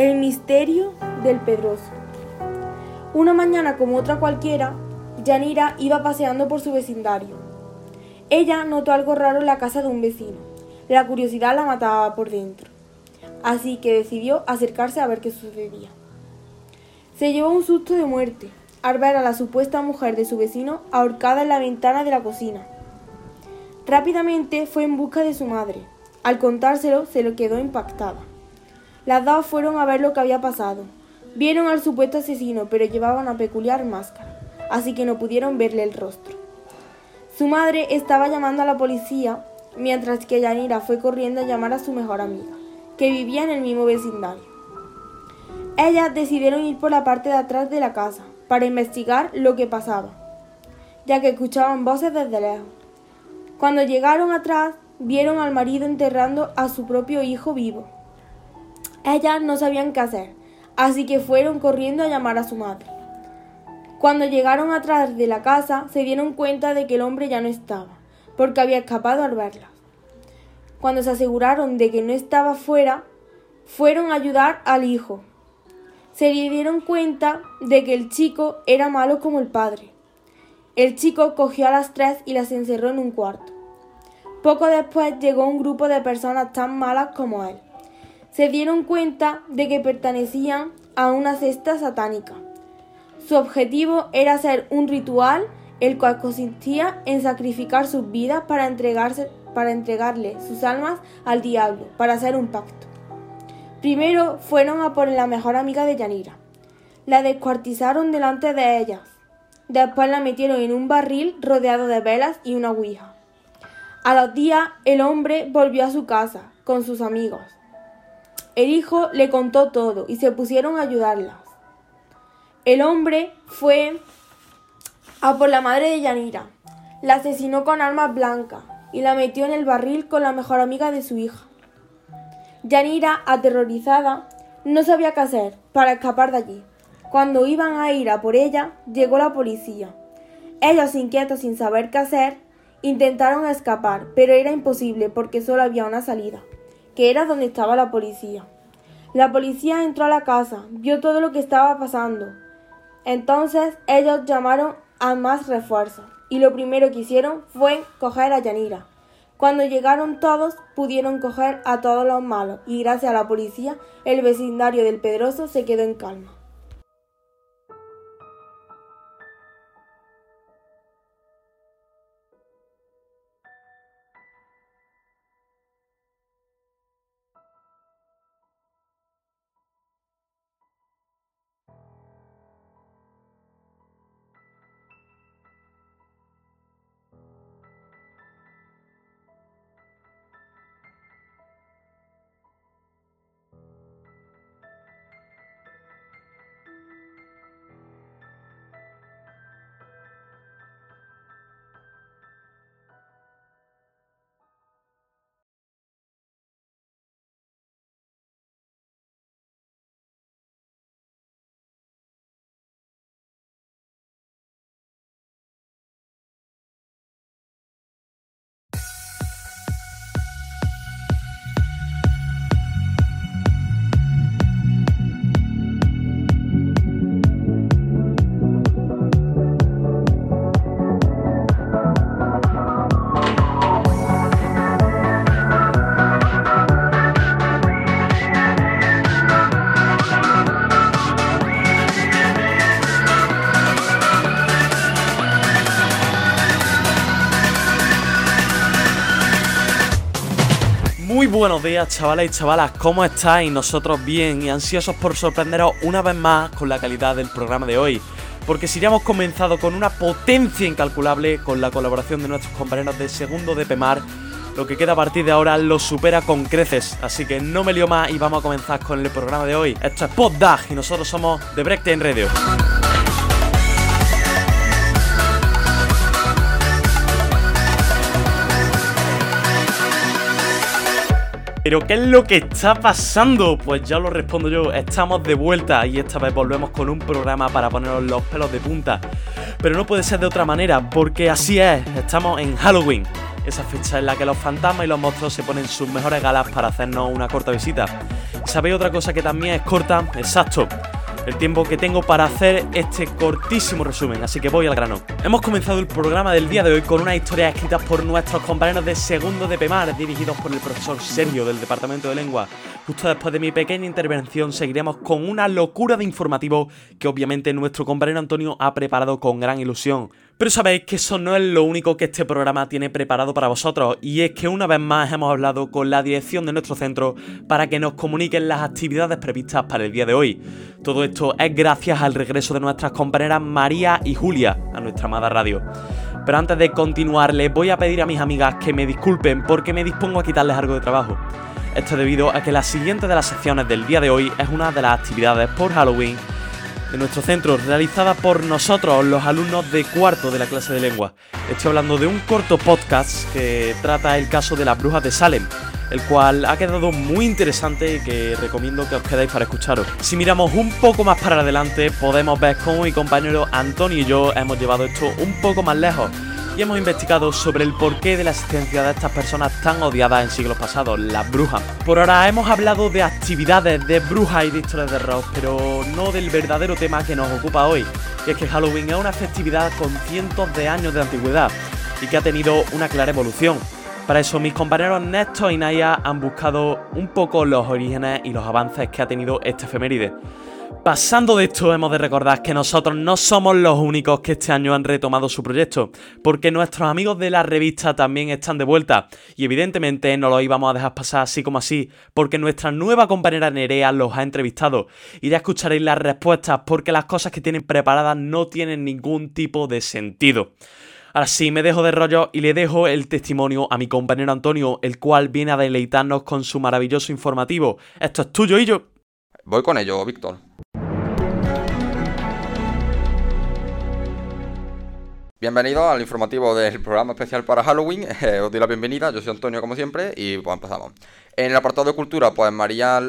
El misterio del Pedroso. Una mañana como otra cualquiera, Yanira iba paseando por su vecindario. Ella notó algo raro en la casa de un vecino. La curiosidad la mataba por dentro. Así que decidió acercarse a ver qué sucedía. Se llevó un susto de muerte al ver a la supuesta mujer de su vecino ahorcada en la ventana de la cocina. Rápidamente fue en busca de su madre. Al contárselo, se lo quedó impactada. Las dos fueron a ver lo que había pasado. Vieron al supuesto asesino, pero llevaba una peculiar máscara, así que no pudieron verle el rostro. Su madre estaba llamando a la policía, mientras que Yanira fue corriendo a llamar a su mejor amiga, que vivía en el mismo vecindario. Ellas decidieron ir por la parte de atrás de la casa para investigar lo que pasaba, ya que escuchaban voces desde lejos. Cuando llegaron atrás, vieron al marido enterrando a su propio hijo vivo. Ellas no sabían qué hacer, así que fueron corriendo a llamar a su madre. Cuando llegaron atrás de la casa, se dieron cuenta de que el hombre ya no estaba, porque había escapado al verla. Cuando se aseguraron de que no estaba fuera, fueron a ayudar al hijo. Se dieron cuenta de que el chico era malo como el padre. El chico cogió a las tres y las encerró en un cuarto. Poco después llegó un grupo de personas tan malas como él se dieron cuenta de que pertenecían a una cesta satánica. Su objetivo era hacer un ritual el cual consistía en sacrificar sus vidas para, entregarse, para entregarle sus almas al diablo, para hacer un pacto. Primero fueron a por la mejor amiga de Yanira. La descuartizaron delante de ellas. Después la metieron en un barril rodeado de velas y una ouija. A los días el hombre volvió a su casa con sus amigos. El hijo le contó todo y se pusieron a ayudarlas. El hombre fue a por la madre de Yanira. La asesinó con armas blancas y la metió en el barril con la mejor amiga de su hija. Yanira, aterrorizada, no sabía qué hacer para escapar de allí. Cuando iban a ir a por ella, llegó la policía. Ellos, inquietos sin saber qué hacer, intentaron escapar, pero era imposible porque solo había una salida que era donde estaba la policía. La policía entró a la casa, vio todo lo que estaba pasando. Entonces ellos llamaron a más refuerzos y lo primero que hicieron fue coger a Yanira. Cuando llegaron todos, pudieron coger a todos los malos y gracias a la policía, el vecindario del Pedroso se quedó en calma. Buenos días chavales y chavalas, ¿cómo estáis? Nosotros bien y ansiosos por sorprenderos una vez más con la calidad del programa de hoy. Porque si ya hemos comenzado con una potencia incalculable con la colaboración de nuestros compañeros de segundo de Pemar, lo que queda a partir de ahora lo supera con creces. Así que no me lío más y vamos a comenzar con el programa de hoy. Esto es PodDag y nosotros somos The Breakdown Radio. ¿Pero qué es lo que está pasando? Pues ya lo respondo yo, estamos de vuelta y esta vez volvemos con un programa para poneros los pelos de punta. Pero no puede ser de otra manera, porque así es, estamos en Halloween. esa fecha en la que los fantasmas y los monstruos se ponen sus mejores galas para hacernos una corta visita. ¿Sabéis otra cosa que también es corta? Exacto el tiempo que tengo para hacer este cortísimo resumen, así que voy al grano. Hemos comenzado el programa del día de hoy con una historia escrita por nuestros compañeros de segundo de PEMAR, dirigidos por el profesor Sergio del Departamento de Lengua. Justo después de mi pequeña intervención seguiremos con una locura de informativo que obviamente nuestro compañero Antonio ha preparado con gran ilusión. Pero sabéis que eso no es lo único que este programa tiene preparado para vosotros, y es que una vez más hemos hablado con la dirección de nuestro centro para que nos comuniquen las actividades previstas para el día de hoy. Todo esto es gracias al regreso de nuestras compañeras María y Julia a nuestra amada radio. Pero antes de continuar, les voy a pedir a mis amigas que me disculpen porque me dispongo a quitarles algo de trabajo. Esto debido a que la siguiente de las secciones del día de hoy es una de las actividades por Halloween de nuestro centro, realizada por nosotros, los alumnos de cuarto de la clase de lengua. Estoy hablando de un corto podcast que trata el caso de las brujas de Salem, el cual ha quedado muy interesante y que recomiendo que os quedéis para escucharos. Si miramos un poco más para adelante, podemos ver cómo mi compañero Antonio y yo hemos llevado esto un poco más lejos y hemos investigado sobre el porqué de la existencia de estas personas tan odiadas en siglos pasados, las brujas. Por ahora hemos hablado de actividades de brujas y de historias de rock, pero no del verdadero tema que nos ocupa hoy, y es que Halloween es una festividad con cientos de años de antigüedad y que ha tenido una clara evolución. Para eso mis compañeros Néstor y Naya han buscado un poco los orígenes y los avances que ha tenido este efeméride. Pasando de esto, hemos de recordar que nosotros no somos los únicos que este año han retomado su proyecto, porque nuestros amigos de la revista también están de vuelta, y evidentemente no lo íbamos a dejar pasar así como así, porque nuestra nueva compañera Nerea los ha entrevistado, y ya escucharéis las respuestas porque las cosas que tienen preparadas no tienen ningún tipo de sentido. Ahora sí, me dejo de rollo y le dejo el testimonio a mi compañero Antonio, el cual viene a deleitarnos con su maravilloso informativo. Esto es tuyo y yo. Voy con ello, Víctor. Bienvenido al informativo del programa especial para Halloween. Eh, os doy la bienvenida, yo soy Antonio como siempre y pues empezamos. En el apartado de cultura, pues María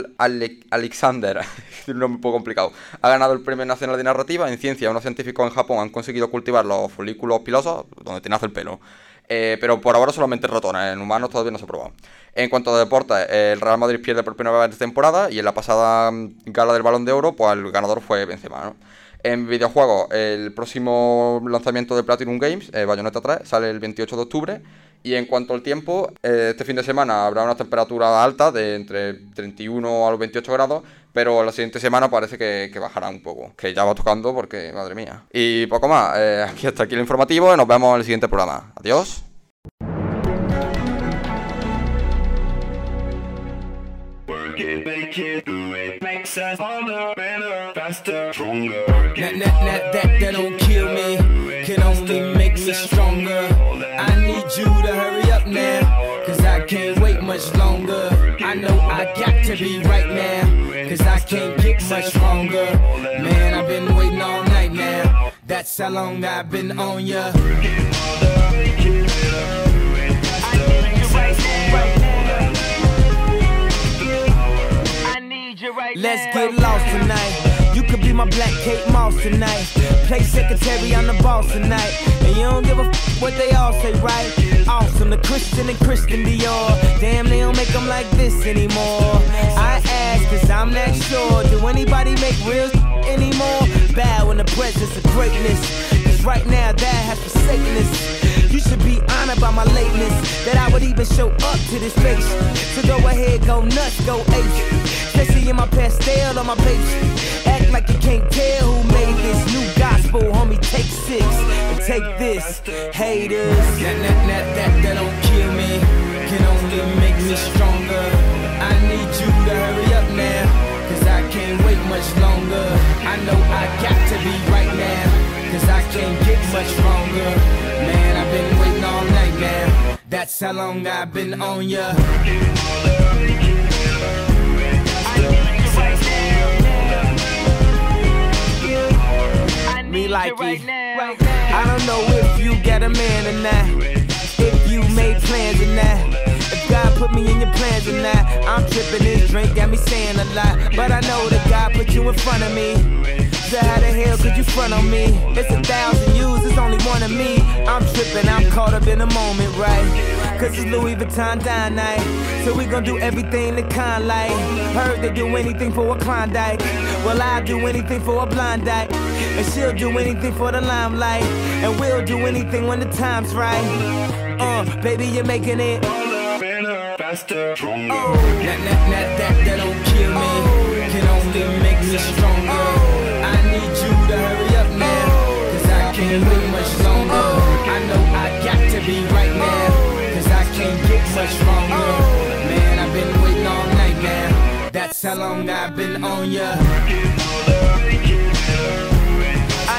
Alexander, un nombre un poco complicado, ha ganado el Premio Nacional de Narrativa. En ciencia, unos científicos en Japón han conseguido cultivar los folículos pilosos, donde te nace el pelo. Eh, pero por ahora solamente ratones, en humanos todavía no se ha probado. En cuanto a deportes, el Real Madrid pierde por primera vez de temporada y en la pasada mm, gala del Balón de Oro, pues el ganador fue Benzema, ¿no? En videojuegos, el próximo lanzamiento de Platinum Games, eh, Bayonetta 3, sale el 28 de octubre. Y en cuanto al tiempo, eh, este fin de semana habrá una temperatura alta de entre 31 a los 28 grados, pero la siguiente semana parece que, bajará un poco, que ya va tocando porque, madre mía. Y poco más, eh, aquí hasta aquí el informativo y nos vemos en el siguiente programa. Adiós. Makes us harder, better, faster, stronger. That, that, that, that, that don't kill me, can only make me stronger. I need you to hurry up now, cause I can't wait much longer. I know I got to be right now, cause I can't get much longer. Man, I've been waiting all night now, that's how long I've been on ya. Let's get lost tonight. You could be my black Kate Moss tonight. Play secretary, I'm the boss tonight. And you don't give a f what they all say, right? Awesome, the Christian and Christian Dior. Damn, they don't make them like this anymore. I ask, cause I'm not sure. Do anybody make real anymore? Bow in the presence of greatness. Right now, that has forsaken us. You should be honored by my lateness. That I would even show up to this place. So go ahead, go nuts, go ape. Especially in my pastel on my page. Act like you can't tell who made this new gospel, homie. Take six and take this, haters. That, that, that, that, that don't kill me, can only make me stronger. I need you to hurry up now, cause I can't wait much longer. I know I got to be right now, cause I can't get much stronger. Man, I've been waiting all night now. That's how long I've been on ya. me like right I don't know if you got a man or not. If you made plans or not. If God put me in your plans or not. I'm tripping this drink, got me saying a lot. But I know that God put you in front of me. So how the hell could you front on me? It's a thousand yous, it's only one of me. I'm tripping tripping, I'm caught up in the moment, right? Cause it's Louis Vuitton dine night. So we gon' do everything the kind like. Heard they do anything for a Klondike. Well, I'll do anything for a blind dyke. And she'll do anything for the limelight. And we'll do anything when the time's right. Uh, baby, you're making it. faster, stronger. Oh, that, that, that, that, that don't kill me. Can only make me stronger. That's how long I've been on ya. I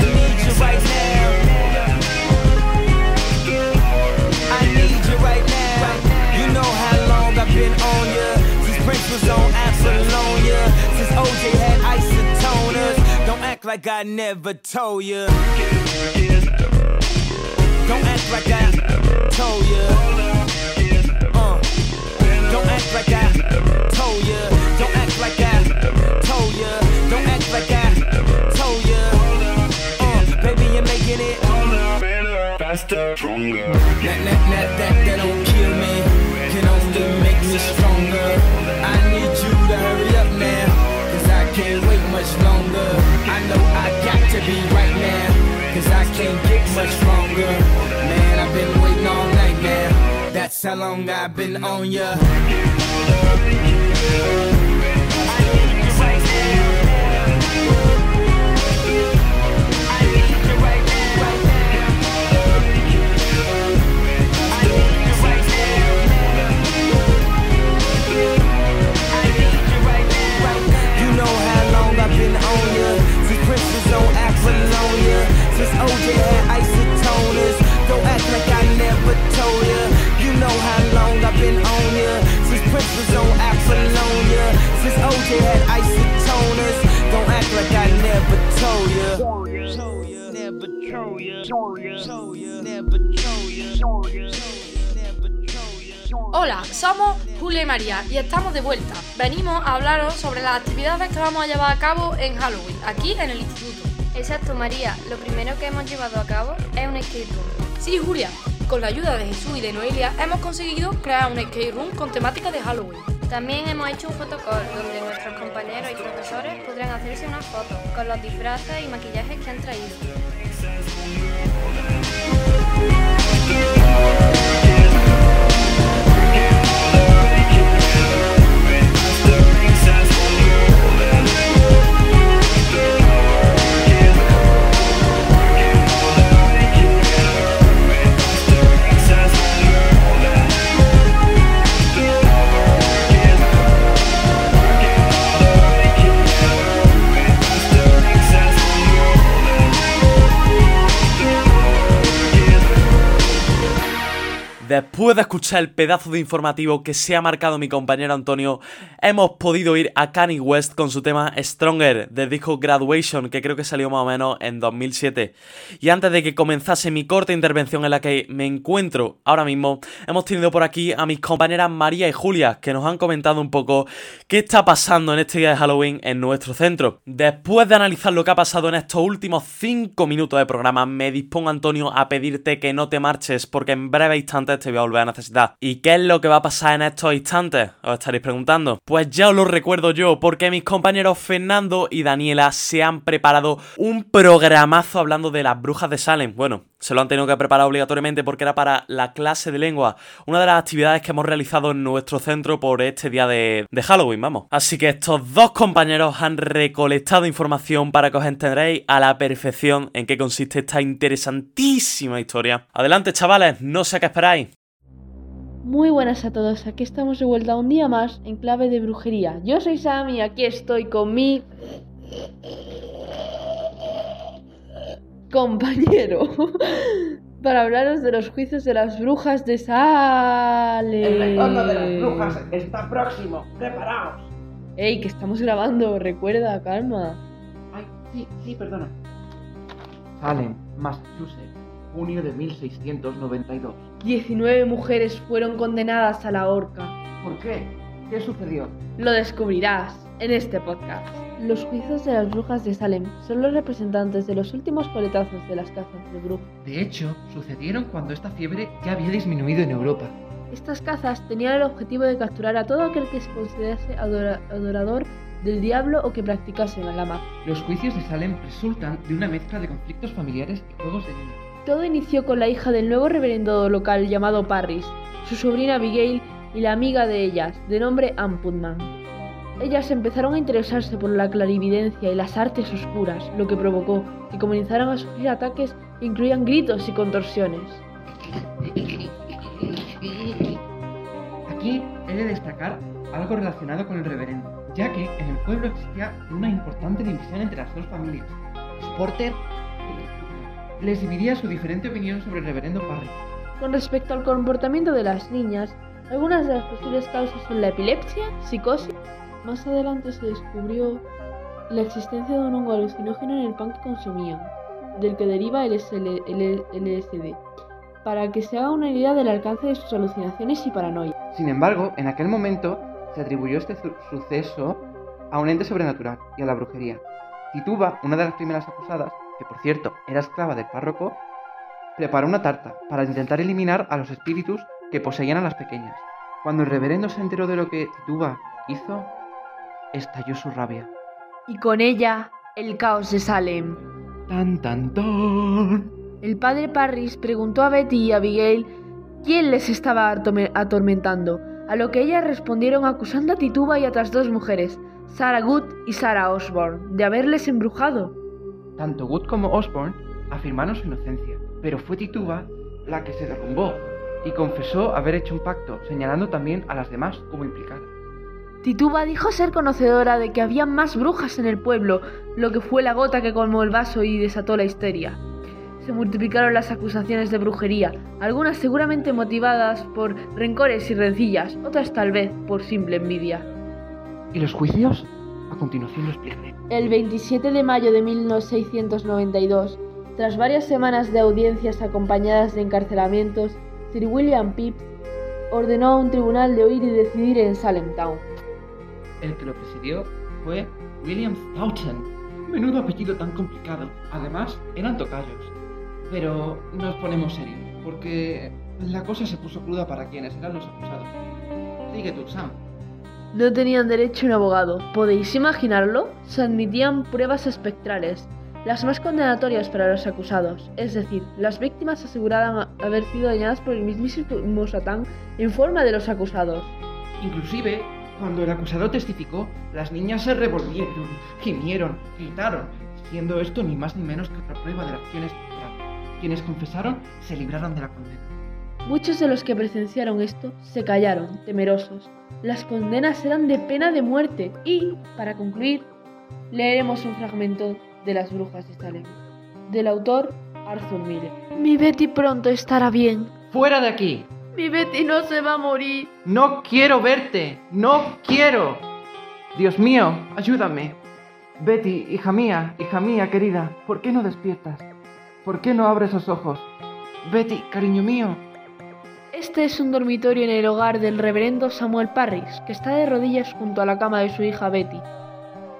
need you right now. I need you right now. You know how long I've been on ya. Since Prince was on. Since OJ had isotoners. Don't act like I never told ya. Don't act like I told ya. Uh. Don't act like I told ya. Don't Don't act like I told ya. Uh, baby, you're making it. Better, faster, stronger. That, that, that, that, that don't kill me. Can only make me stronger. I need you to hurry up now. Cause I can't wait much longer. I know I got to be right now. Cause I can't get much stronger. Man, I've been waiting all night now. That's how long I've been on ya. María y estamos de vuelta. Venimos a hablaros sobre las actividades que vamos a llevar a cabo en Halloween, aquí en el instituto. Exacto, María. Lo primero que hemos llevado a cabo es un skate room. Sí, Julia, con la ayuda de Jesús y de Noelia hemos conseguido crear un skate room con temática de Halloween. También hemos hecho un fotocall donde nuestros compañeros y profesores podrán hacerse unas fotos con los disfraces y maquillajes que han traído. Después de escuchar el pedazo de informativo que se ha marcado mi compañero Antonio, hemos podido ir a Kanye West con su tema Stronger del disco Graduation, que creo que salió más o menos en 2007. Y antes de que comenzase mi corta intervención en la que me encuentro ahora mismo, hemos tenido por aquí a mis compañeras María y Julia, que nos han comentado un poco qué está pasando en este día de Halloween en nuestro centro. Después de analizar lo que ha pasado en estos últimos 5 minutos de programa, me dispongo, Antonio, a pedirte que no te marches, porque en breve instantes te voy a volver a necesitar. ¿Y qué es lo que va a pasar en estos instantes? Os estaréis preguntando. Pues ya os lo recuerdo yo, porque mis compañeros Fernando y Daniela se han preparado un programazo hablando de las brujas de Salem. Bueno, se lo han tenido que preparar obligatoriamente porque era para la clase de lengua, una de las actividades que hemos realizado en nuestro centro por este día de, Halloween, vamos. Así que estos dos compañeros han recolectado información para que os entenderéis a la perfección en qué consiste esta interesantísima historia. Adelante, chavales, no sé a qué esperáis. Muy buenas a todos, aquí estamos de vuelta un día más en clave de brujería. Yo soy Sam y aquí estoy con mi compañero para hablaros de los juicios de las brujas de Salem. El retorno de las brujas está próximo. ¡Preparaos! Ey, que estamos grabando, recuerda, calma. Ay, sí, sí, perdona. Salem, Massachusetts, junio de 1692. 19 mujeres fueron condenadas a la horca. ¿Por qué? ¿Qué sucedió? Lo descubrirás. En este podcast. Los juicios de las brujas de Salem son los representantes de los últimos coletazos de las cazas de brujas. De hecho, sucedieron cuando esta fiebre ya había disminuido en Europa. Estas cazas tenían el objetivo de capturar a todo aquel que se considerase adora- adorador del diablo o que practicase la magia. Los juicios de Salem resultan de una mezcla de conflictos familiares y juegos de niños. Todo inició con la hija del nuevo reverendo local llamado Parris, su sobrina Abigail y la amiga de ellas, de nombre Ann Putman. Ellas empezaron a interesarse por la clarividencia y las artes oscuras, lo que provocó que comenzaran a sufrir ataques que incluían gritos y contorsiones. Aquí he de destacar algo relacionado con el reverendo, ya que en el pueblo existía una importante división entre las dos familias, Sporter y les dividía su diferente opinión sobre el reverendo Parry. Con respecto al comportamiento de las niñas, algunas de las posibles causas son la epilepsia, psicosis. Más adelante se descubrió la existencia de un hongo alucinógeno en el pan que consumían, del que deriva el SL el LSD, para que se haga una idea del alcance de sus alucinaciones y paranoia. Sin embargo, en aquel momento se atribuyó este su- suceso a un ente sobrenatural y a la brujería. Tituba, una de las primeras acusadas, que por cierto era esclava del párroco, preparó una tarta para intentar eliminar a los espíritus que poseían a las pequeñas. Cuando el reverendo se enteró de lo que Tituba hizo, estalló su rabia. Y con ella, el caos de Salem. Tan tan tan. El padre Parris preguntó a Betty y a Abigail quién les estaba atormentando, a lo que ellas respondieron acusando a Tituba y a otras dos mujeres, Sarah Good y Sarah Osborne, de haberles embrujado. Tanto Wood como Osborne afirmaron su inocencia, pero fue Tituba la que se derrumbó y confesó haber hecho un pacto, señalando también a las demás como implicadas. Tituba dijo ser conocedora de que había más brujas en el pueblo, lo que fue la gota que colmó el vaso y desató la histeria. Se multiplicaron las acusaciones de brujería, algunas seguramente motivadas por rencores y rencillas, otras tal vez por simple envidia. ¿Y los juicios? A continuación lo explicaré. El 27 de mayo de 1692, tras varias semanas de audiencias acompañadas de encarcelamientos, Sir William Pitt ordenó a un tribunal de oír y decidir en Salem Town. El que lo presidió fue William Stoughton. Menudo apellido tan complicado. Además, eran tocayos. Pero nos ponemos serios, porque la cosa se puso cruda para quienes eran los acusados. Sigue tú, Sam. No tenían derecho a un abogado. ¿Podéis imaginarlo? Se admitían pruebas espectrales, las más condenatorias para los acusados, es decir, las víctimas aseguraban haber sido dañadas por el mismísimo Satán en forma de los acusados. Inclusive, cuando el acusado testificó, las niñas se revolvieron, gimieron, gritaron, siendo esto ni más ni menos que otra prueba de la acción espectral. Quienes confesaron se libraron de la condena. Muchos de los que presenciaron esto se callaron, temerosos. Las condenas eran de pena de muerte y, para concluir, leeremos un fragmento de Las Brujas de Salem, del autor Arthur Miller. Mi Betty pronto estará bien. ¡Fuera de aquí! Mi Betty no se va a morir. ¡No quiero verte! ¡No quiero! Dios mío, ayúdame. Betty, hija mía, hija mía querida, ¿por qué no despiertas? ¿Por qué no abres los ojos? Betty, cariño mío. Este es un dormitorio en el hogar del reverendo Samuel Parris, que está de rodillas junto a la cama de su hija Betty.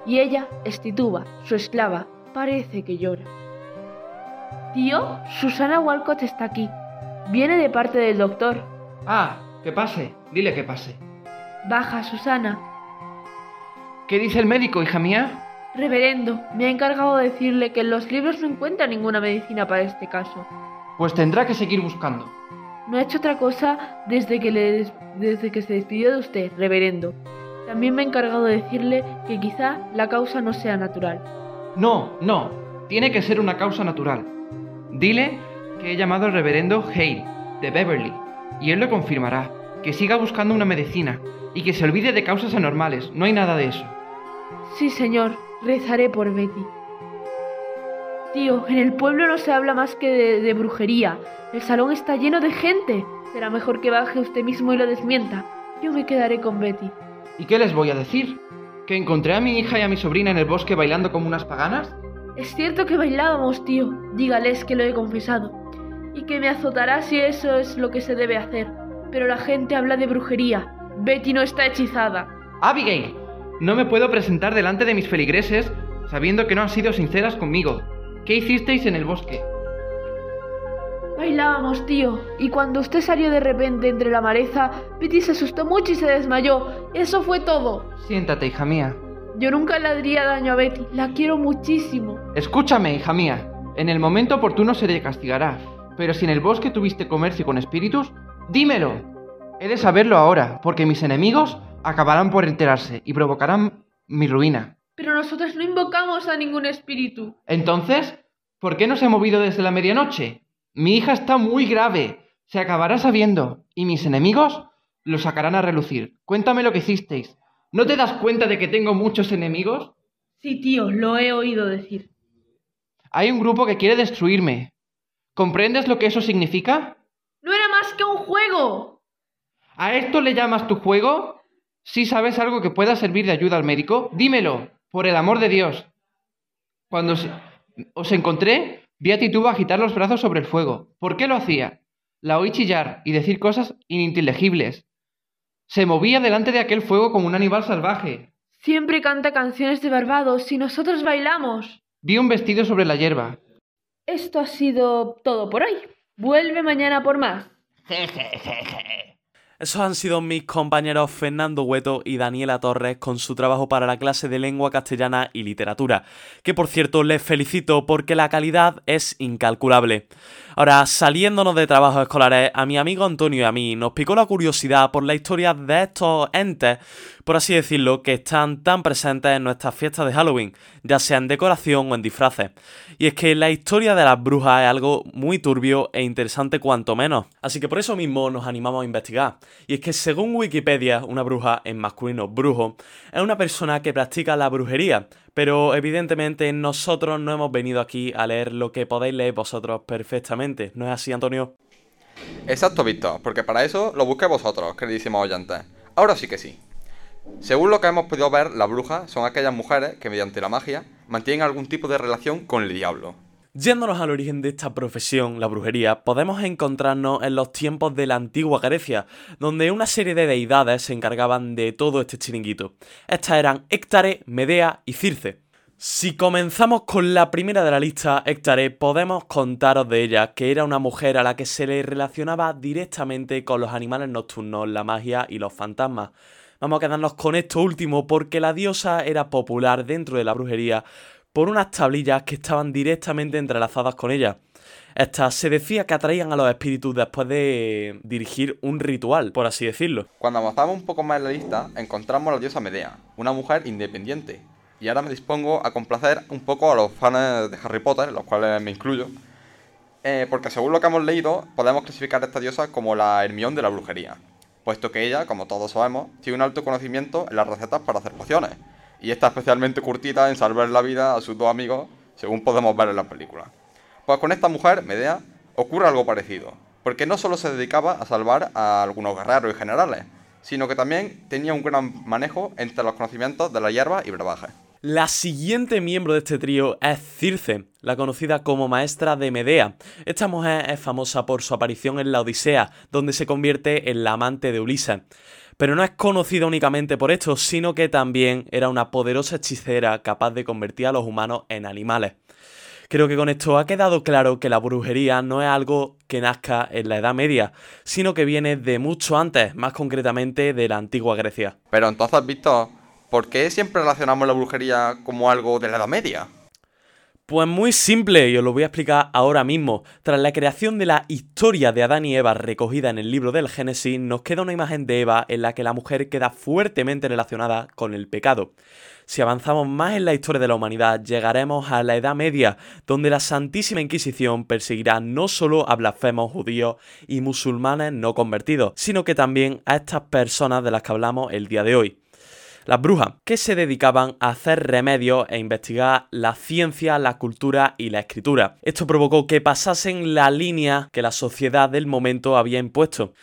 Y ella es Tituba, su esclava. Parece que llora. Tío, Susana Walcott está aquí. Viene de parte del doctor. Ah, que pase, dile que pase. Baja, Susana. ¿Qué dice el médico, hija mía? Reverendo, me ha encargado de decirle que en los libros no encuentra ninguna medicina para este caso. Pues tendrá que seguir buscando. No ha hecho otra cosa desde que, le desde que se despidió de usted, reverendo. También me ha encargado de decirle que quizá la causa no sea natural. No, no, tiene que ser una causa natural. Dile que he llamado al reverendo Hale, de Beverly, y él lo confirmará. Que siga buscando una medicina y que se olvide de causas anormales, no hay nada de eso. Sí, señor, rezaré por Betty. Tío, en el pueblo no se habla más que de, de brujería. El salón está lleno de gente. Será mejor que baje usted mismo y lo desmienta. Yo me quedaré con Betty. ¿Y qué les voy a decir? ¿Que encontré a mi hija y a mi sobrina en el bosque bailando como unas paganas? Es cierto que bailábamos, tío. Dígales que lo he confesado. Y que me azotará si eso es lo que se debe hacer. Pero la gente habla de brujería. Betty no está hechizada. Abigail, No me puedo presentar delante de mis feligreses sabiendo que no han sido sinceras conmigo. ¿Qué hicisteis en el bosque? Bailábamos, tío, y cuando usted salió de repente entre la maleza, Betty se asustó mucho y se desmayó. Eso fue todo. Siéntate, hija mía. Yo nunca le haría daño a Betty, la quiero muchísimo. Escúchame, hija mía. En el momento oportuno se le castigará. Pero si en el bosque tuviste comercio con espíritus, dímelo. He de saberlo ahora, porque mis enemigos acabarán por enterarse y provocarán mi ruina. Pero nosotros no invocamos a ningún espíritu. Entonces, ¿por qué no se ha movido desde la medianoche? Mi hija está muy grave. Se acabará sabiendo. Y mis enemigos lo sacarán a relucir. Cuéntame lo que hicisteis. ¿No te das cuenta de que tengo muchos enemigos? Sí, tío, lo he oído decir. Hay un grupo que quiere destruirme. ¿Comprendes lo que eso significa? ¡No era más que un juego! ¿A esto le llamas tu juego? Si sabes algo que pueda servir de ayuda al médico, dímelo, por el amor de Dios. Cuando os, os encontré, vi a Tituba agitar los brazos sobre el fuego. ¿Por qué lo hacía? La oí chillar y decir cosas ininteligibles. Se movía delante de aquel fuego como un animal salvaje. Siempre canta canciones de Barbados y nosotros bailamos. Vi un vestido sobre la hierba. Esto ha sido todo por hoy. Vuelve mañana por más. Esos han sido mis compañeros Fernando Hueto y Daniela Torres con su trabajo para la clase de lengua castellana y literatura, que por cierto les felicito porque la calidad es incalculable. Ahora, saliéndonos de trabajos escolares, a mi amigo Antonio y a mí nos picó la curiosidad por la historia de estos entes, por así decirlo, que están tan presentes en nuestras fiestas de Halloween, ya sea en decoración o en disfraces. Y es que la historia de las brujas es algo muy turbio e interesante cuanto menos. Así que por eso mismo nos animamos a investigar. Y es que según Wikipedia, una bruja, en masculino brujo, es una persona que practica la brujería, pero evidentemente nosotros no hemos venido aquí a leer lo que podéis leer vosotros perfectamente. ¿No es así, Antonio? Exacto, Víctor, porque para eso lo busqué vosotros, queridísimos oyentes. Ahora sí que sí. Según lo que hemos podido ver, las brujas son aquellas mujeres que mediante la magia mantienen algún tipo de relación con el diablo. Yéndonos al origen de esta profesión, la brujería, podemos encontrarnos en los tiempos de la antigua Grecia, donde una serie de deidades se encargaban de todo este chiringuito. Estas eran Héctare, Medea y Circe. Si comenzamos con la primera de la lista, Héctare, podemos contaros de ella, que era una mujer a la que se le relacionaba directamente con los animales nocturnos, la magia y los fantasmas. Vamos a quedarnos con esto último porque la diosa era popular dentro de la brujería por unas tablillas que estaban directamente entrelazadas con ella. Estas se decía que atraían a los espíritus después de dirigir un ritual, por así decirlo. Cuando avanzamos un poco más en la lista, encontramos a la diosa Medea, una mujer independiente. Y ahora me dispongo a complacer un poco a los fans de Harry Potter, los cuales me incluyo. Eh, porque según lo que hemos leído, podemos clasificar a esta diosa como la Hermión de la brujería. Puesto que ella, como todos sabemos, tiene un alto conocimiento en las recetas para hacer pociones y está especialmente curtida en salvar la vida a sus dos amigos, según podemos ver en la película. Pues con esta mujer, Medea, ocurre algo parecido, porque no solo se dedicaba a salvar a algunos guerreros y generales, sino que también tenía un gran manejo entre los conocimientos de la hierba y brebaje. La siguiente miembro de este trío es Circe, la conocida como maestra de Medea. Esta mujer es famosa por su aparición en la Odisea, donde se convierte en la amante de Ulises. Pero no es conocida únicamente por esto, sino que también era una poderosa hechicera capaz de convertir a los humanos en animales. Creo que con esto ha quedado claro que la brujería no es algo que nazca en la Edad Media, sino que viene de mucho antes, más concretamente de la antigua Grecia. Pero entonces, Víctor, ¿por qué siempre relacionamos la brujería como algo de la Edad Media? Pues muy simple, y os lo voy a explicar ahora mismo. Tras la creación de la historia de Adán y Eva recogida en el libro del Génesis, nos queda una imagen de Eva en la que la mujer queda fuertemente relacionada con el pecado. Si avanzamos más en la historia de la humanidad, llegaremos a la Edad Media, donde la Santísima Inquisición perseguirá no solo a blasfemos judíos y musulmanes no convertidos, sino que también a estas personas de las que hablamos el día de hoy las brujas, que se dedicaban a hacer remedios e investigar la ciencia, la cultura y la escritura. Esto provocó que pasasen la línea que la sociedad del momento había impuesto.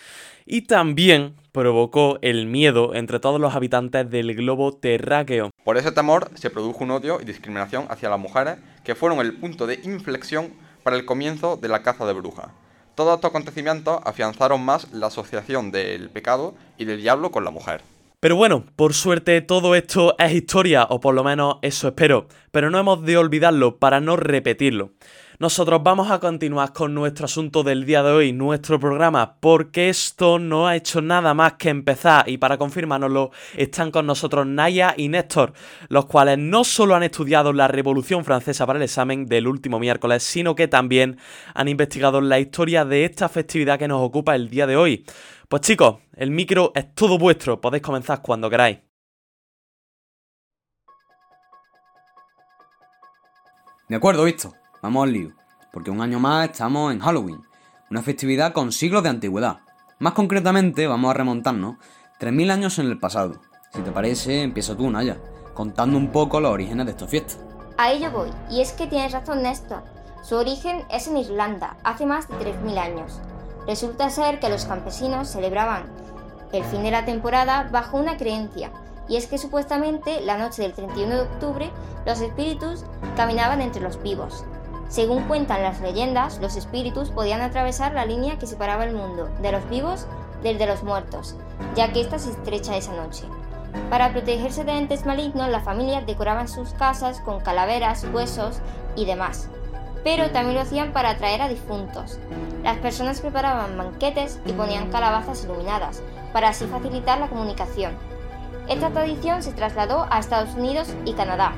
Y también provocó el miedo entre todos los habitantes del globo terráqueo. Por ese temor se produjo un odio y discriminación hacia las mujeres que fueron el punto de inflexión para el comienzo de la caza de brujas. Todos estos acontecimientos afianzaron más la asociación del pecado y del diablo con la mujer. Pero bueno, por suerte todo esto es historia, o por lo menos eso espero, pero no hemos de olvidarlo para no repetirlo. Nosotros vamos a continuar con nuestro asunto del día de hoy, nuestro programa, porque esto no ha hecho nada más que empezar y para confirmárnoslo están con nosotros Naya y Néstor, los cuales no solo han estudiado la Revolución Francesa para el examen del último miércoles, sino que también han investigado la historia de esta festividad que nos ocupa el día de hoy. Pues chicos, el micro es todo vuestro, podéis comenzar cuando queráis. De acuerdo, visto. Vamos al lío. Porque un año más estamos en Halloween, una festividad con siglos de antigüedad. Más concretamente, vamos a remontarnos 3.000 años en el pasado. Si te parece, empieza tú, Naya, contando un poco los orígenes de esta fiesta. A ello voy, y es que tienes razón, Néstor. Su origen es en Irlanda, hace más de 3.000 años. Resulta ser que los campesinos celebraban el fin de la temporada bajo una creencia, y es que supuestamente la noche del 31 de octubre los espíritus caminaban entre los vivos, según cuentan las leyendas, los espíritus podían atravesar la línea que separaba el mundo de los vivos del de los muertos, ya que ésta se estrecha esa noche. Para protegerse de entes malignos, las familias decoraban sus casas con calaveras, huesos y demás, pero también lo hacían para atraer a difuntos. Las personas preparaban banquetes y ponían calabazas iluminadas, para así facilitar la comunicación. Esta tradición se trasladó a Estados Unidos y Canadá,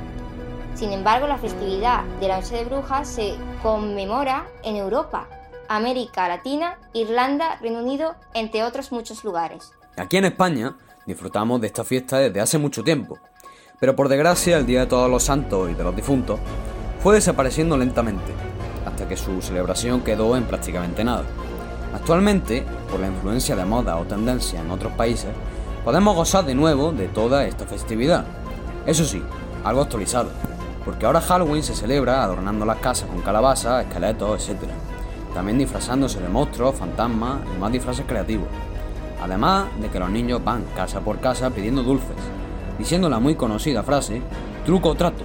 sin embargo, la festividad de la Noche de Brujas se conmemora en Europa, América Latina, Irlanda, Reino Unido, entre otros muchos lugares. Aquí en España disfrutamos de esta fiesta desde hace mucho tiempo, pero por desgracia el Día de Todos los Santos y de los Difuntos fue desapareciendo lentamente, hasta que su celebración quedó en prácticamente nada. Actualmente, por la influencia de moda o tendencia en otros países, podemos gozar de nuevo de toda esta festividad. Eso sí, algo actualizado, porque ahora Halloween se celebra adornando las casas con calabazas, esqueletos, etc. También disfrazándose de monstruos, fantasmas y más disfraces creativos. Además de que los niños van casa por casa pidiendo dulces, diciendo la muy conocida frase truco o trato,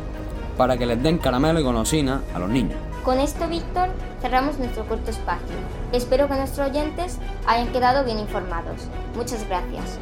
para que les den caramelo y golosina a los niños. Con esto, Víctor, cerramos nuestro corto espacio. Espero que nuestros oyentes hayan quedado bien informados. Muchas gracias.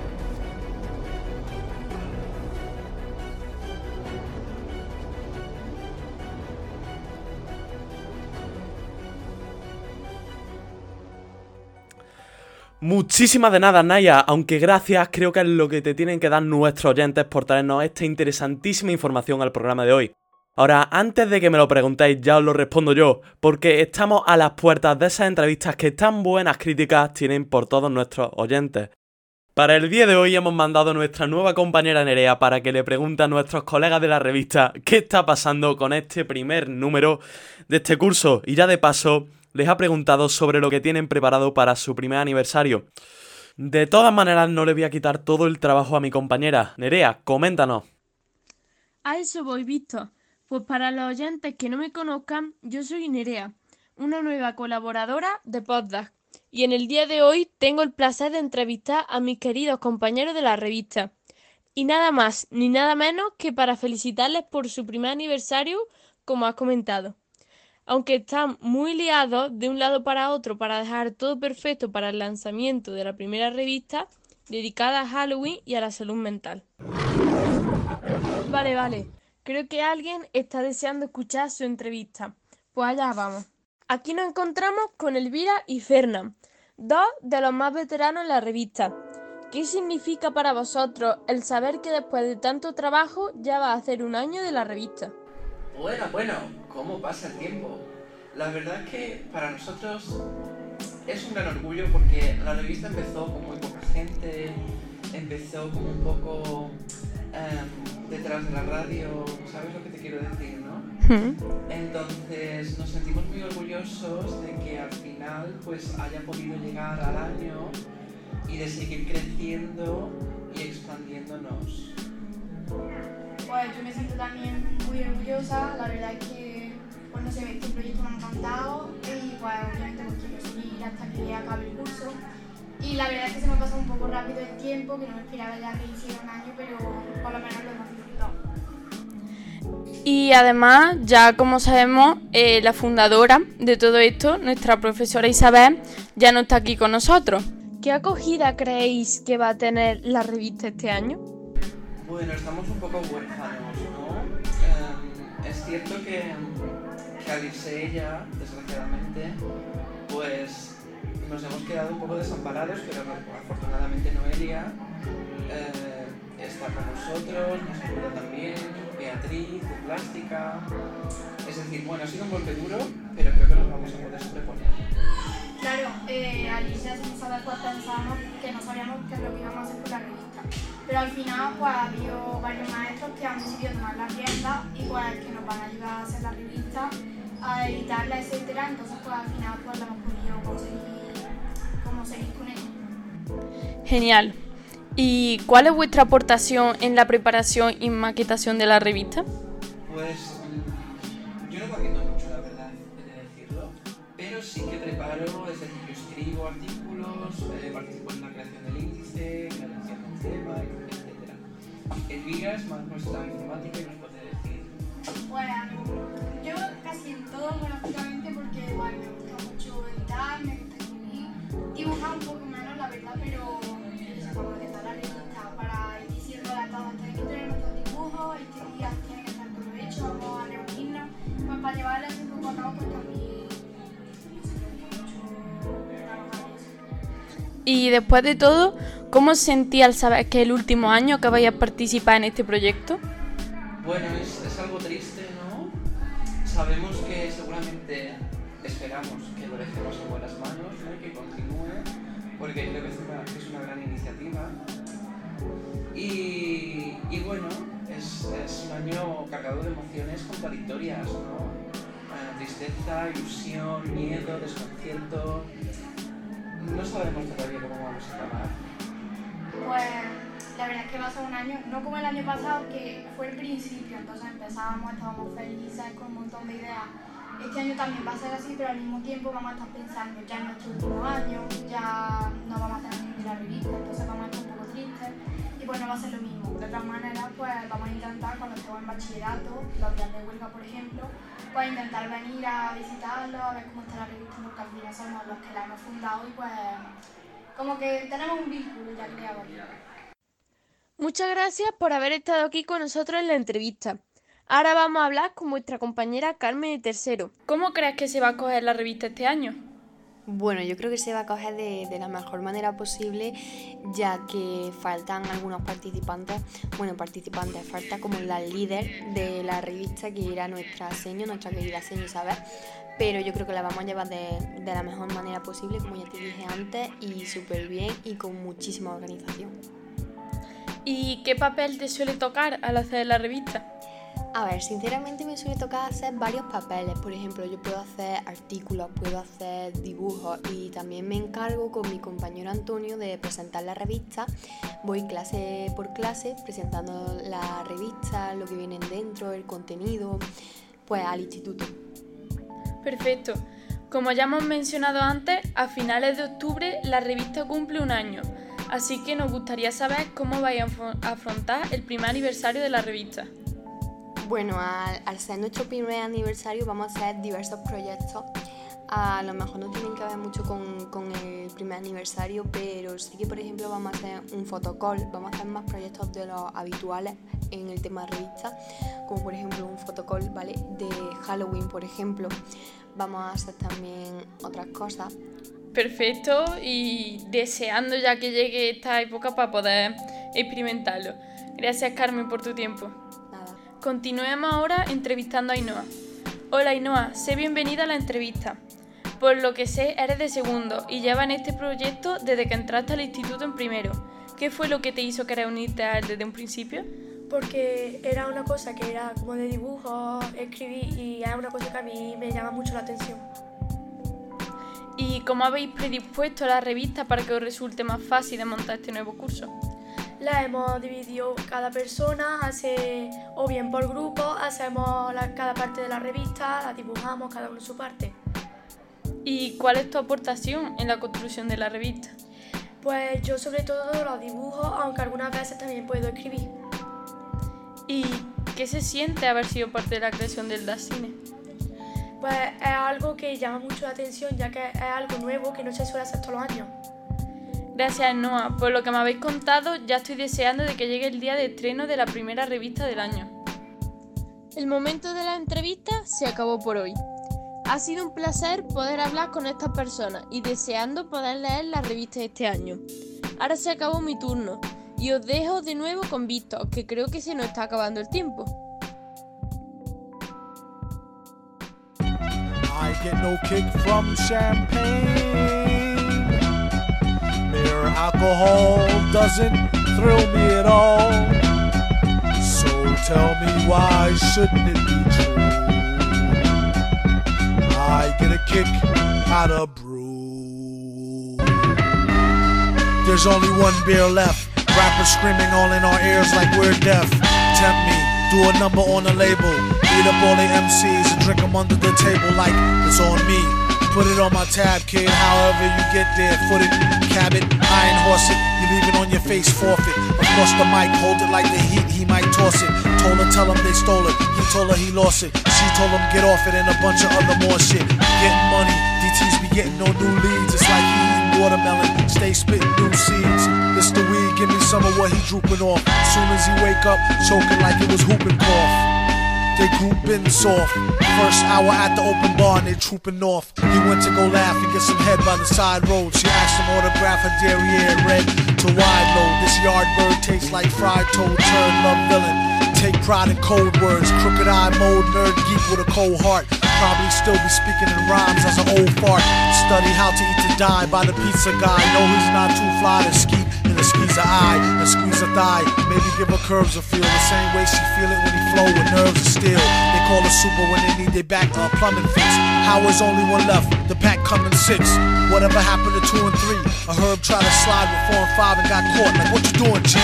Muchísimas de nada, Naya, aunque gracias creo que es lo que te tienen que dar nuestros oyentes por traernos esta interesantísima información al programa de hoy. Ahora, antes de que me lo preguntéis, ya os lo respondo yo, porque estamos a las puertas de esas entrevistas que tan buenas críticas tienen por todos nuestros oyentes. Para el día de hoy hemos mandado a nuestra nueva compañera Nerea para que le pregunte a nuestros colegas de la revista qué está pasando con este primer número de este curso y ya de paso les ha preguntado sobre lo que tienen preparado para su primer aniversario. De todas maneras, no le voy a quitar todo el trabajo a mi compañera. Nerea, coméntanos. A eso voy, visto. Pues para los oyentes que no me conozcan, yo soy Nerea, una nueva colaboradora de Podcast. Y en el día de hoy tengo el placer de entrevistar a mis queridos compañeros de la revista. Y nada más ni nada menos que para felicitarles por su primer aniversario, como has comentado aunque están muy liados de un lado para otro para dejar todo perfecto para el lanzamiento de la primera revista dedicada a Halloween y a la salud mental. Vale, vale. Creo que alguien está deseando escuchar su entrevista. Pues allá vamos. Aquí nos encontramos con Elvira y Fernán, dos de los más veteranos en la revista. ¿Qué significa para vosotros el saber que después de tanto trabajo ya va a hacer un año de la revista? Bueno, bueno, ¿cómo pasa el tiempo? La verdad es que para nosotros es un gran orgullo porque la revista empezó con muy poca gente, empezó como un poco em, detrás de la radio, ¿sabes lo que te quiero decir, no? Entonces nos sentimos muy orgullosos de que al final pues haya podido llegar al año y de seguir creciendo y expandiéndonos. Pues yo me siento también muy orgullosa, la verdad es que, pues no sé, este proyecto me ha encantado y pues obviamente pues quiero seguir hasta que acabe el curso. Y la verdad es que se me ha pasado un poco rápido el tiempo, que no me esperaba ya que hiciera un año, pero por lo menos lo hemos disfrutado. Y además, ya como sabemos, eh, la fundadora de todo esto, nuestra profesora Isabel, ya no está aquí con nosotros. ¿qué acogida creéis que va a tener la revista este año? Bueno, estamos un poco huérfanos, ¿no? Em, es cierto que, que al irse ella, desgraciadamente, pues nos hemos quedado un poco desamparados, pero afortunadamente Noelia eh, está con nosotros, nos ayuda también, Beatriz, de plástica. Es decir, bueno, ha sido un golpe duro, pero creo que nos vamos a poder sobreponer. Claro, eh, Alicia sin saber pues pensábamos que no sabíamos qué es lo que íbamos a hacer con la revista. Pero al final pues ha habido varios maestros que han decidido tomar la rienda y pues que nos van a ayudar a hacer la revista, a editarla, etcétera. Entonces pues al final pues la hemos podido conseguir, como seguir con ella. Genial. ¿Y cuál es vuestra aportación en la preparación y maquetación de la revista? Pues es más nuestra informática y nos puede decir. Bueno, yo casi en todo prácticamente porque igual me gusta mucho editar, me gusta escribir, dibujar un poco menos la verdad, pero eso para maquetar la revista, para ir diciendo la tabla, tienen que tener nuestros dibujos, este día tiene que estar todo hecho, vamos a reunirnos, pues para llevarles un poco a cabo pues también Y después de todo, ¿cómo os sentí al saber que el último año que vais a participar en este proyecto? Bueno, es, algo triste, ¿no? Sabemos que seguramente esperamos que lo dejemos en buenas manos, que continúe, porque creo que es una, gran iniciativa. Y, bueno, es, un año cargado de emociones contradictorias, ¿no? Eh, tristeza, ilusión, miedo, desconcierto. No sabemos todavía cómo vamos a acabar. Pues la verdad es que ser un año, no como el año pasado, que fue el principio, entonces empezábamos, estábamos felices con un montón de ideas. Este año también va a ser así, pero al mismo tiempo vamos a estar pensando ya en nuestro último año, ya no vamos a tener ni la revista, entonces vamos a estar un poco tristes y pues no va a ser lo mismo. De otra manera, pues vamos a intentar cuando estemos en bachillerato, los días de huelga por ejemplo, pues intentar venir a visitarlo, a ver cómo está la revista, porque al final somos los que la hemos fundado y pues como que tenemos un vínculo ya creado. Muchas gracias por haber estado aquí con nosotros en la entrevista. Ahora vamos a hablar con vuestra compañera Carmen de Tercero. ¿Cómo crees que se va a coger la revista este año? Bueno, yo creo que se va a coger de, de, la mejor manera posible, ya que faltan algunos participantes, bueno, participantes, falta como la líder de la revista, que era nuestra seño, nuestra querida seño Isabel, pero yo creo que la vamos a llevar de, de la mejor manera posible, como ya te dije antes, y súper bien y con muchísima organización. ¿Y qué papel te suele tocar al hacer la revista? A ver, sinceramente me suele tocar hacer varios papeles. Por ejemplo, yo puedo hacer artículos, puedo hacer dibujos y también me encargo con mi compañero Antonio de presentar la revista. Voy clase por clase presentando la revista, lo que viene dentro, el contenido, pues al instituto. Perfecto. Como ya hemos mencionado antes, a finales de octubre la revista cumple un año. Así que nos gustaría saber cómo vais a afrontar el primer aniversario de la revista. Bueno, al, al, ser nuestro primer aniversario vamos a hacer diversos proyectos. A lo mejor no tienen que ver mucho con, con, el primer aniversario, pero sí que por ejemplo vamos a hacer un fotocall, vamos a hacer más proyectos de los habituales en el tema revista, como por ejemplo un fotocall ¿vale? de Halloween, por ejemplo. Vamos a hacer también otras cosas. Perfecto, y deseando ya que llegue esta época para poder experimentarlo. Gracias Carmen por tu tiempo. Continuemos ahora entrevistando a Ainhoa. Hola Ainhoa, sé bienvenida a la entrevista. Por lo que sé, eres de segundo y llevas en este proyecto desde que entraste al instituto en primero. ¿Qué fue lo que te hizo querer unirte a él desde un principio? Porque era una cosa que era como de dibujo, escribir y era una cosa que a mí me llama mucho la atención. ¿Y cómo habéis predispuesto a la revista para que os resulte más fácil de montar este nuevo curso? La hemos dividido cada persona, hace o bien por grupo, hacemos la, cada parte de la revista, la dibujamos cada uno su parte. ¿Y cuál es tu aportación en la construcción de la revista? Pues yo sobre todo los dibujo, aunque algunas veces también puedo escribir. ¿Y qué se siente haber sido parte de la creación del Das Cine? Pues es algo que llama mucho la atención ya que es algo nuevo que no se suele hacer todos los años. Gracias, Noah. Por lo que me habéis contado, ya estoy deseando de que llegue el día de estreno de la primera revista del año. El momento de la entrevista se acabó por hoy. Ha sido un placer poder hablar con estas personas y deseando poder leer la revista este año. Ahora se acabó mi turno y os dejo de nuevo con Víctor, que creo que se nos está acabando el tiempo. I get no kick from champagne. Mere alcohol doesn't thrill me at all. So tell me why shouldn't it be true? I get a kick out of brew. There's only one beer left. Rappers screaming all in our ears like we're deaf. Tempt me, do a number on a label. Beat up all the MCs and drink them under the table like it's on me. Put it on my tab, kid. However you get there, foot it, cab it, iron horse it. You leave it on your face, forfeit. Across the mic, hold it like the heat, he might toss it. Told her, tell him they stole it. He told her he lost it. She told him get off it and a bunch of other more shit. Getting money, DTs be getting no new leads. It's like he eating watermelon, stay spitting new seeds. This the weed, give me some of what he drooping off. Soon as he wake up, choking like it was whooping cough. They grouping soft. First hour at the open bar and they trooping off. He went to go laugh and get some head by the side road. She asked him autograph her derriere red to wide load. This yard bird tastes like fried toad, turn love villain. Take pride in cold words, crooked eye mode, nerd geek with a cold heart. Probably still be speaking in rhymes as an old fart. Study how to eat to die by the pizza guy. Know he's not too fly to ski squeeze a eye, a squeeze a thigh. Maybe give her curves a feel the same way she feel it when he flow with nerves of steel. They call her super when they need their back uh, plumbing fix. Howard's only one left, the pack coming six. Whatever happened to two and three? A herb tried to slide with four and five and got caught. Like what you doing, G?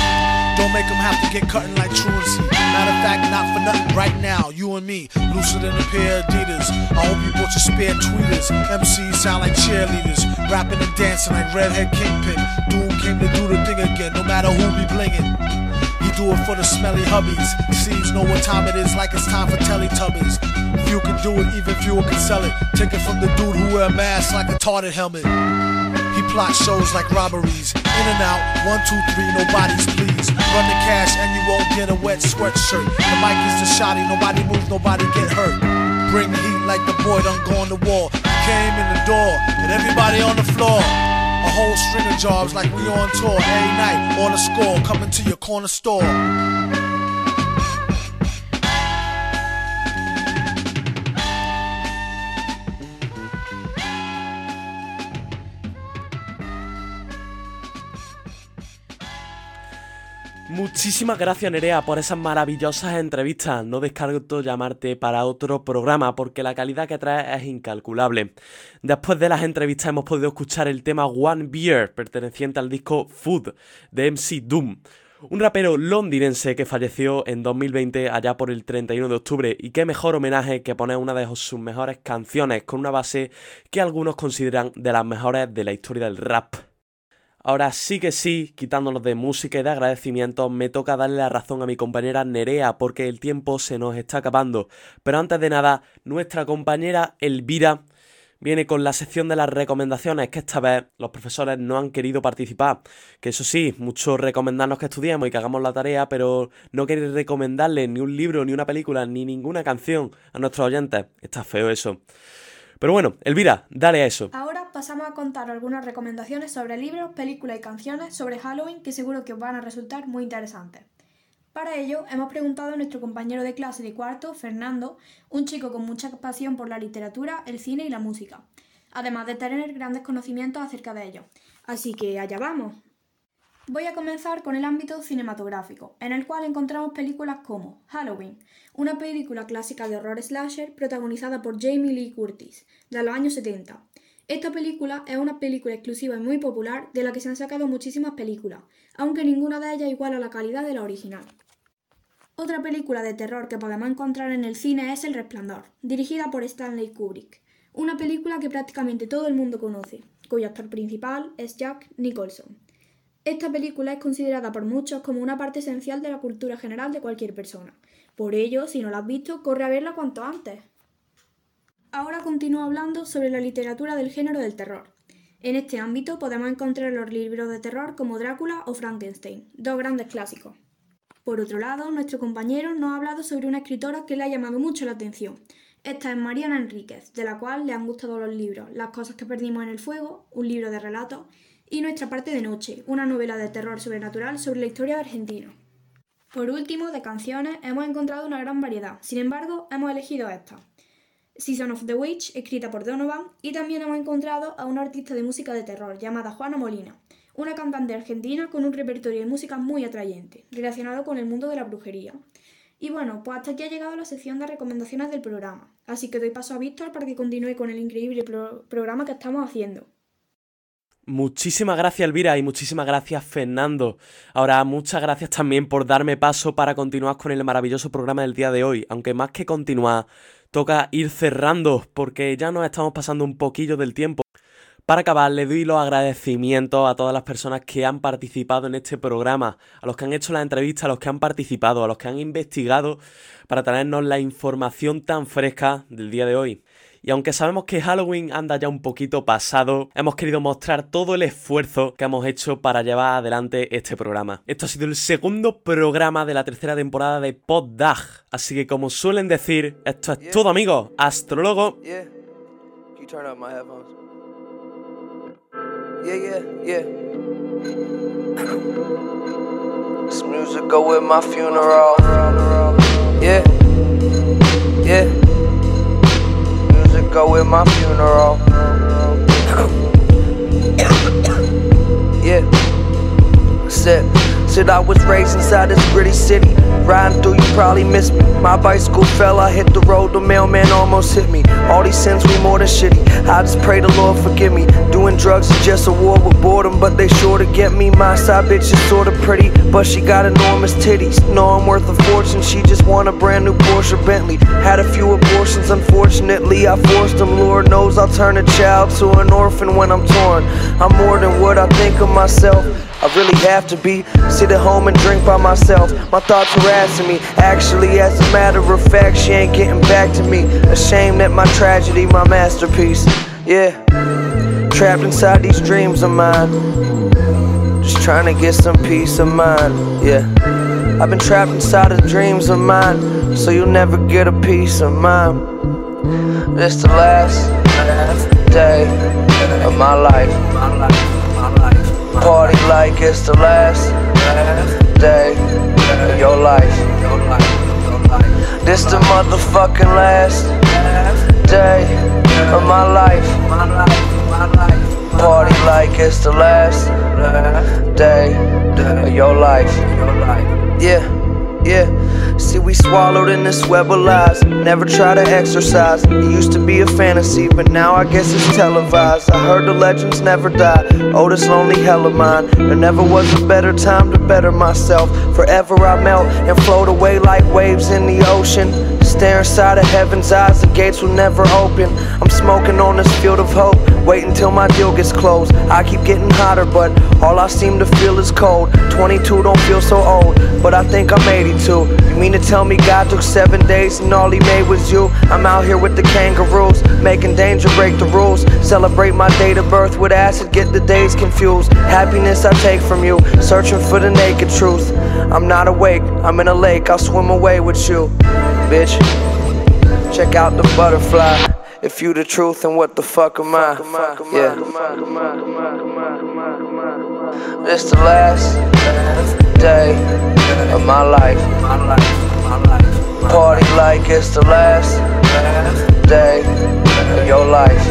Don't make them have to get cutting like truancy. Matter of fact, not for nothing. Right now, you and me, looser than a pair of Adidas. I hope you brought your spare tweeters. MCs sound like cheerleaders, rapping and dancing like redhead kingpin. Doom came to do the thing again, no matter who be blingin'. He do it for the smelly hubbies. Seeds know what time it is, like it's time for Teletubbies. Few can do it, even fewer can sell it. Take it from the dude who wear a mask like a tarted helmet. He plot shows like robberies. In and out, one, two, three, nobody's please. Run the cash and you won't get a wet sweatshirt. The mic is the shotty, nobody move, nobody get hurt. Bring heat like the boy done gone to war. Came in the door and everybody on the floor. A whole string of jobs like we on tour. Every night on a score, coming to your corner store. Muchísimas gracias Nerea por esas maravillosas entrevistas. No descarto llamarte para otro programa porque la calidad que traes es incalculable. Después de las entrevistas hemos podido escuchar el tema One Beer, perteneciente al disco Food de MC Doom. Un rapero londinense que falleció en 2020 allá por el 31 de octubre y qué mejor homenaje que poner una de sus mejores canciones con una base que algunos consideran de las mejores de la historia del rap. Ahora sí que sí, quitándonos de música y de agradecimientos, me toca darle la razón a mi compañera Nerea porque el tiempo se nos está acabando. Pero antes de nada, nuestra compañera Elvira viene con la sección de las recomendaciones, que esta vez los profesores no han querido participar. Que eso sí, muchos recomendarnos que estudiemos y que hagamos la tarea, pero no queréis recomendarles ni un libro, ni una película, ni ninguna canción a nuestros oyentes. Está feo eso. Pero bueno, Elvira, dale a eso. Pasamos a contar algunas recomendaciones sobre libros, películas y canciones sobre Halloween que seguro que os van a resultar muy interesantes. Para ello, hemos preguntado a nuestro compañero de clase de cuarto, Fernando, un chico con mucha pasión por la literatura, el cine y la música, además de tener grandes conocimientos acerca de ello. Así que allá vamos. Voy a comenzar con el ámbito cinematográfico, en el cual encontramos películas como Halloween, una película clásica de horror slasher protagonizada por Jamie Lee Curtis, de los años 70. Esta película es una película exclusiva y muy popular de la que se han sacado muchísimas películas, aunque ninguna de ellas iguala la calidad de la original. Otra película de terror que podemos encontrar en el cine es El Resplandor, dirigida por Stanley Kubrick, una película que prácticamente todo el mundo conoce, cuyo actor principal es Jack Nicholson. Esta película es considerada por muchos como una parte esencial de la cultura general de cualquier persona. Por ello, si no la has visto, corre a verla cuanto antes. Ahora continúo hablando sobre la literatura del género del terror. En este ámbito podemos encontrar los libros de terror como Drácula o Frankenstein, dos grandes clásicos. Por otro lado, nuestro compañero nos ha hablado sobre una escritora que le ha llamado mucho la atención. Esta es Mariana Enríquez, de la cual le han gustado los libros Las cosas que perdimos en el fuego, un libro de relatos, y Nuestra parte de noche, una novela de terror sobrenatural sobre la historia Argentina. Por último, de canciones hemos encontrado una gran variedad, sin embargo, hemos elegido esta. Season of the Witch, escrita por Donovan, y también hemos encontrado a una artista de música de terror llamada Juana Molina, una cantante argentina con un repertorio de música muy atrayente, relacionado con el mundo de la brujería. Y bueno, pues hasta aquí ha llegado la sección de recomendaciones del programa, así que doy paso a Víctor para que continúe con el increíble pro- programa que estamos haciendo. Muchísimas gracias Elvira y muchísimas gracias Fernando. Ahora, muchas gracias también por darme paso para continuar con el maravilloso programa del día de hoy, aunque más que continuar, toca ir cerrando porque ya nos estamos pasando un poquillo del tiempo. Para acabar, le doy los agradecimientos a todas las personas que han participado en este programa, a los que han hecho la entrevista, a los que han participado, a los que han investigado para traernos la información tan fresca del día de hoy. Y aunque sabemos que Halloween anda ya un poquito pasado, hemos querido mostrar todo el esfuerzo que hemos hecho para llevar adelante este programa. Esto ha sido el segundo programa de la tercera temporada de Poddag. Así que como suelen decir, esto es todo amigos. Astrólogo. Yeah. Can you turn up my headphones? Yeah, yeah, yeah. this music go with my funeral. Yeah. Yeah. Go with my funeral. yeah. Said, said I was raised inside this gritty city. Riding through, you probably missed me. My bicycle fell, I hit the road, the mailman almost hit me. All these sins, we more than shitty. I just pray the Lord forgive me. Doing drugs is just a war with boredom, but they sure to get me. My side bitch is sorta pretty, but she got enormous titties. Know I'm worth a fortune, she just want a brand new Porsche Bentley. Had a few abortions, unfortunately, I forced them. Lord knows I'll turn a child to an orphan when I'm torn. I'm more than what I think of myself. I really have to be. Sit at home and drink by myself. My thoughts harassing me. Actually, as a matter of fact, she ain't getting back to me. Ashamed that my tragedy, my masterpiece. Yeah. Trapped inside these dreams of mine. Just trying to get some peace of mind. Yeah. I've been trapped inside of dreams of mine. So you'll never get a piece of mine. This the last day of my life. Party like it's the last day of your life. This the motherfucking last day of my life. Party like it's the last day of your life. Yeah, yeah. See, we swallowed in this web of lies. Never try to exercise. It used to be a fantasy, but now I guess it's televised. I heard the legends never die. Oh, this lonely hell of mine. There never was a better time to better myself. Forever I melt and float away like waves in the ocean. Stare inside of heaven's eyes, the gates will never open. I'm smoking on this field of hope. Wait until my deal gets closed. I keep getting hotter, but all I seem to feel is cold. 22 don't feel so old, but I think I'm 82. You mean to tell me God took seven days and all he made was you? I'm out here with the kangaroos, making danger break the rules. Celebrate my date of birth with acid, get the days confused. Happiness I take from you, searching for the naked truth. I'm not awake, I'm in a lake, I'll swim away with you, bitch. Check out the butterfly. If you the truth, then what the fuck am I? Yeah. This the last day of my life. Party like it's the last day of your life.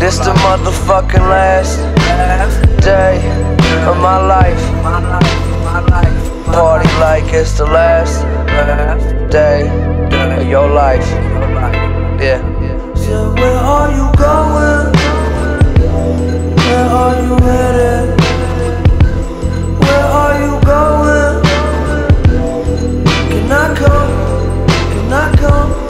This the motherfucking last day of my life. Party like it's the last day of your life. Yeah. So where are you going? Where are you headed? Where are you going? Can I come? Can I come?